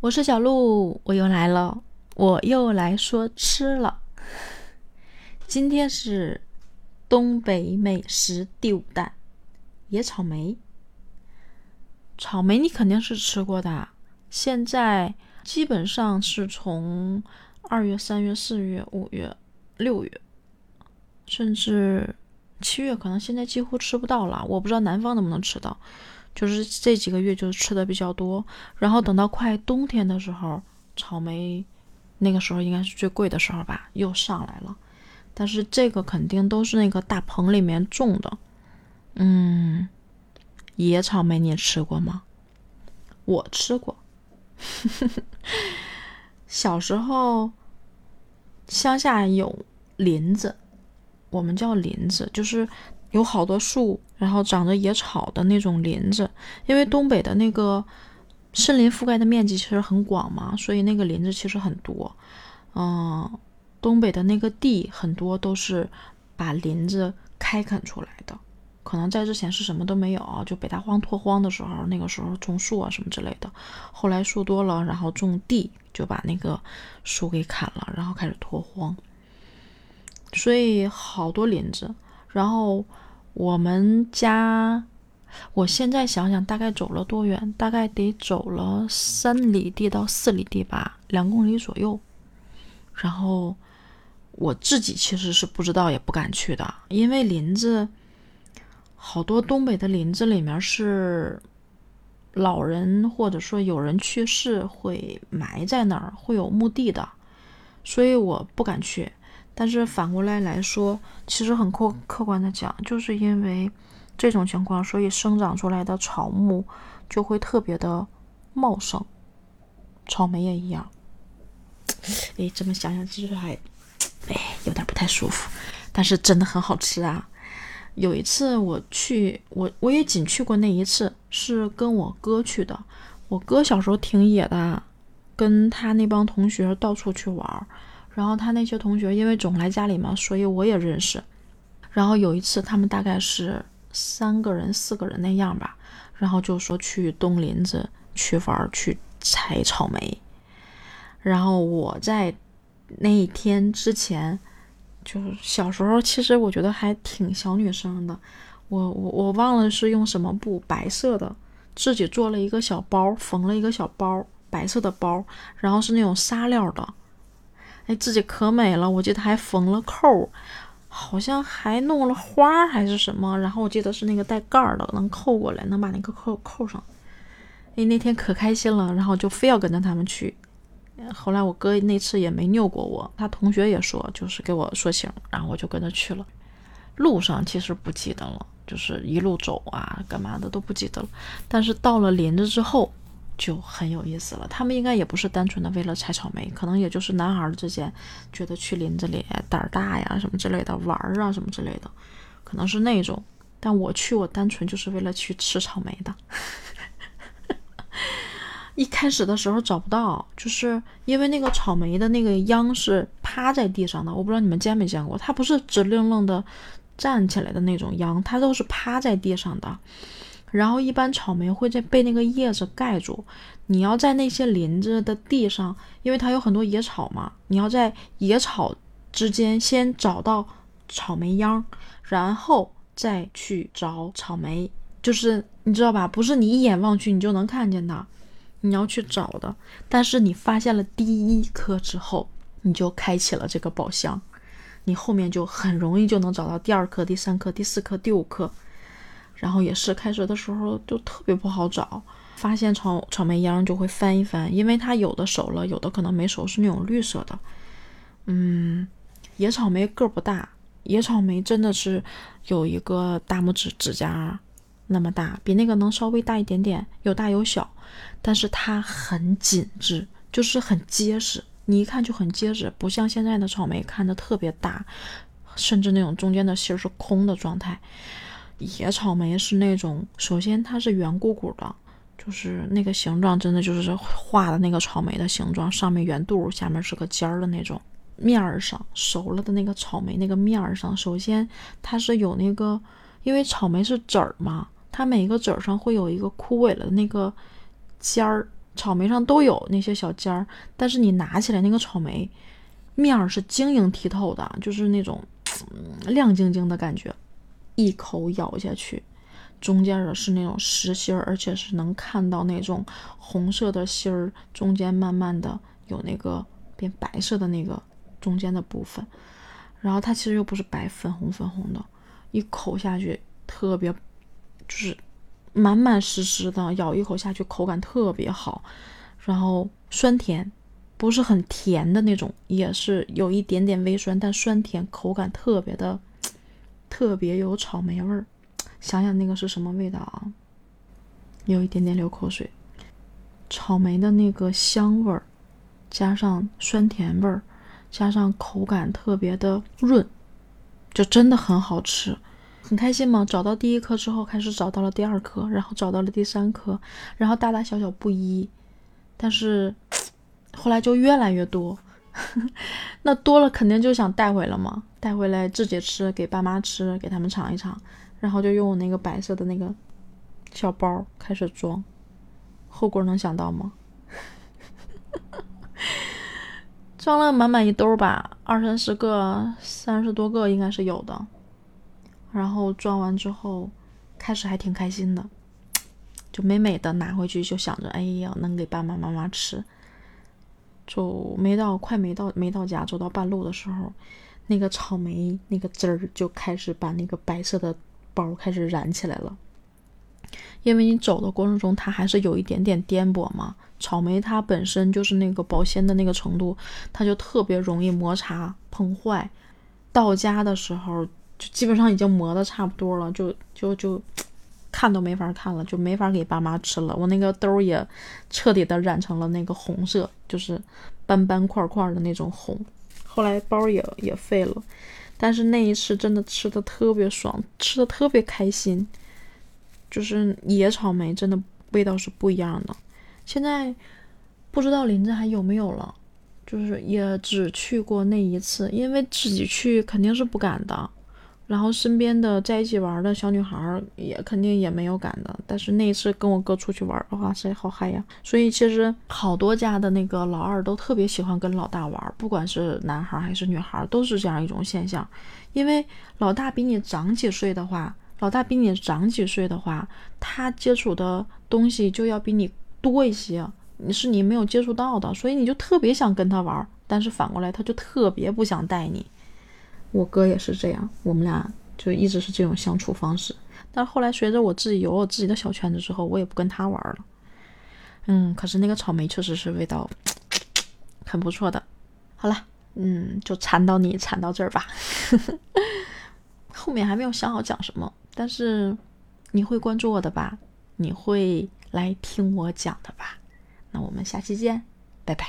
我是小鹿，我又来了，我又来说吃了。今天是东北美食第五弹，野草莓。草莓你肯定是吃过的，现在基本上是从二月、三月、四月、五月、六月，甚至七月，可能现在几乎吃不到了。我不知道南方能不能吃到。就是这几个月就吃的比较多，然后等到快冬天的时候，草莓那个时候应该是最贵的时候吧，又上来了。但是这个肯定都是那个大棚里面种的。嗯，野草莓你吃过吗？我吃过。小时候乡下有林子，我们叫林子，就是。有好多树，然后长着野草的那种林子，因为东北的那个森林覆盖的面积其实很广嘛，所以那个林子其实很多。嗯，东北的那个地很多都是把林子开垦出来的，可能在之前是什么都没有，就北大荒拓荒的时候，那个时候种树啊什么之类的。后来树多了，然后种地就把那个树给砍了，然后开始拓荒，所以好多林子。然后我们家，我现在想想，大概走了多远？大概得走了三里地到四里地吧，两公里左右。然后我自己其实是不知道，也不敢去的，因为林子好多，东北的林子里面是老人或者说有人去世会埋在那儿，会有墓地的，所以我不敢去。但是反过来来说，其实很客客观的讲，就是因为这种情况，所以生长出来的草木就会特别的茂盛。草莓也一样。哎，这么想想，其实还哎有点不太舒服，但是真的很好吃啊。有一次我去，我我也仅去过那一次，是跟我哥去的。我哥小时候挺野的，跟他那帮同学到处去玩。然后他那些同学因为总来家里嘛，所以我也认识。然后有一次他们大概是三个人、四个人那样吧，然后就说去东林子去玩去采草莓。然后我在那一天之前，就是小时候，其实我觉得还挺小女生的。我我我忘了是用什么布，白色的，自己做了一个小包，缝了一个小包，白色的包，然后是那种纱料的。哎，自己可美了，我记得还缝了扣，好像还弄了花还是什么。然后我记得是那个带盖儿的，能扣过来，能把那个扣扣上。哎，那天可开心了，然后就非要跟着他们去。后来我哥那次也没拗过我，他同学也说，就是给我说情，然后我就跟着去了。路上其实不记得了，就是一路走啊，干嘛的都不记得了。但是到了林子之后。就很有意思了。他们应该也不是单纯的为了采草莓，可能也就是男孩之间觉得去林子里胆儿大呀，什么之类的玩儿啊，什么之类的，可能是那种。但我去，我单纯就是为了去吃草莓的。一开始的时候找不到，就是因为那个草莓的那个秧是趴在地上的，我不知道你们见没见过，它不是直愣愣的站起来的那种秧，它都是趴在地上的。然后一般草莓会在被那个叶子盖住，你要在那些林子的地上，因为它有很多野草嘛，你要在野草之间先找到草莓秧，然后再去找草莓，就是你知道吧？不是你一眼望去你就能看见的，你要去找的。但是你发现了第一颗之后，你就开启了这个宝箱，你后面就很容易就能找到第二颗、第三颗、第四颗、第五颗。然后也是开始的时候就特别不好找，发现草草莓秧就会翻一翻，因为它有的熟了，有的可能没熟，是那种绿色的。嗯，野草莓个不大，野草莓真的是有一个大拇指指甲那么大，比那个能稍微大一点点，有大有小，但是它很紧致，就是很结实，你一看就很结实，不像现在的草莓看着特别大，甚至那种中间的芯是空的状态。野草莓是那种，首先它是圆鼓鼓的，就是那个形状真的就是画的那个草莓的形状，上面圆肚，下面是个尖儿的那种。面儿上熟了的那个草莓，那个面儿上，首先它是有那个，因为草莓是籽儿嘛，它每一个籽儿上会有一个枯萎了的那个尖儿，草莓上都有那些小尖儿，但是你拿起来那个草莓面儿是晶莹剔透的，就是那种嗯亮晶晶的感觉，一口咬下去，中间的是那种实心儿，而且是能看到那种红色的心儿，中间慢慢的有那个变白色的那个中间的部分，然后它其实又不是白，粉红粉红的，一口下去特别就是。满满实实的，咬一口下去，口感特别好，然后酸甜，不是很甜的那种，也是有一点点微酸，但酸甜口感特别的，特别有草莓味儿。想想那个是什么味道啊？有一点点流口水。草莓的那个香味儿，加上酸甜味儿，加上口感特别的润，就真的很好吃。很开心嘛？找到第一颗之后，开始找到了第二颗，然后找到了第三颗，然后大大小小不一，但是后来就越来越多。那多了肯定就想带回了嘛，带回来自己吃，给爸妈吃，给他们尝一尝，然后就用我那个白色的那个小包开始装。后果能想到吗？装了满满一兜吧，二三十个，三十多个应该是有的。然后装完之后，开始还挺开心的，就美美的拿回去，就想着，哎呀，能给爸爸妈妈吃。就没到快没到没到家，走到半路的时候，那个草莓那个汁儿就开始把那个白色的包开始燃起来了。因为你走的过程中，它还是有一点点颠簸嘛。草莓它本身就是那个保鲜的那个程度，它就特别容易摩擦碰坏。到家的时候。就基本上已经磨的差不多了，就就就看都没法看了，就没法给爸妈吃了。我那个兜也彻底的染成了那个红色，就是斑斑块块的那种红。后来包也也废了，但是那一次真的吃的特别爽，吃的特别开心。就是野草莓真的味道是不一样的。现在不知道林子还有没有了，就是也只去过那一次，因为自己去肯定是不敢的。然后身边的在一起玩的小女孩也肯定也没有敢的，但是那一次跟我哥出去玩的话，谁好嗨呀！所以其实好多家的那个老二都特别喜欢跟老大玩，不管是男孩还是女孩，都是这样一种现象。因为老大比你长几岁的话，老大比你长几岁的话，他接触的东西就要比你多一些，你是你没有接触到的，所以你就特别想跟他玩，但是反过来他就特别不想带你。我哥也是这样，我们俩就一直是这种相处方式。但后来随着我自己有我自己的小圈子之后，我也不跟他玩了。嗯，可是那个草莓确实是味道很不错的。好了，嗯，就馋到你馋到这儿吧。后面还没有想好讲什么，但是你会关注我的吧？你会来听我讲的吧？那我们下期见，拜拜。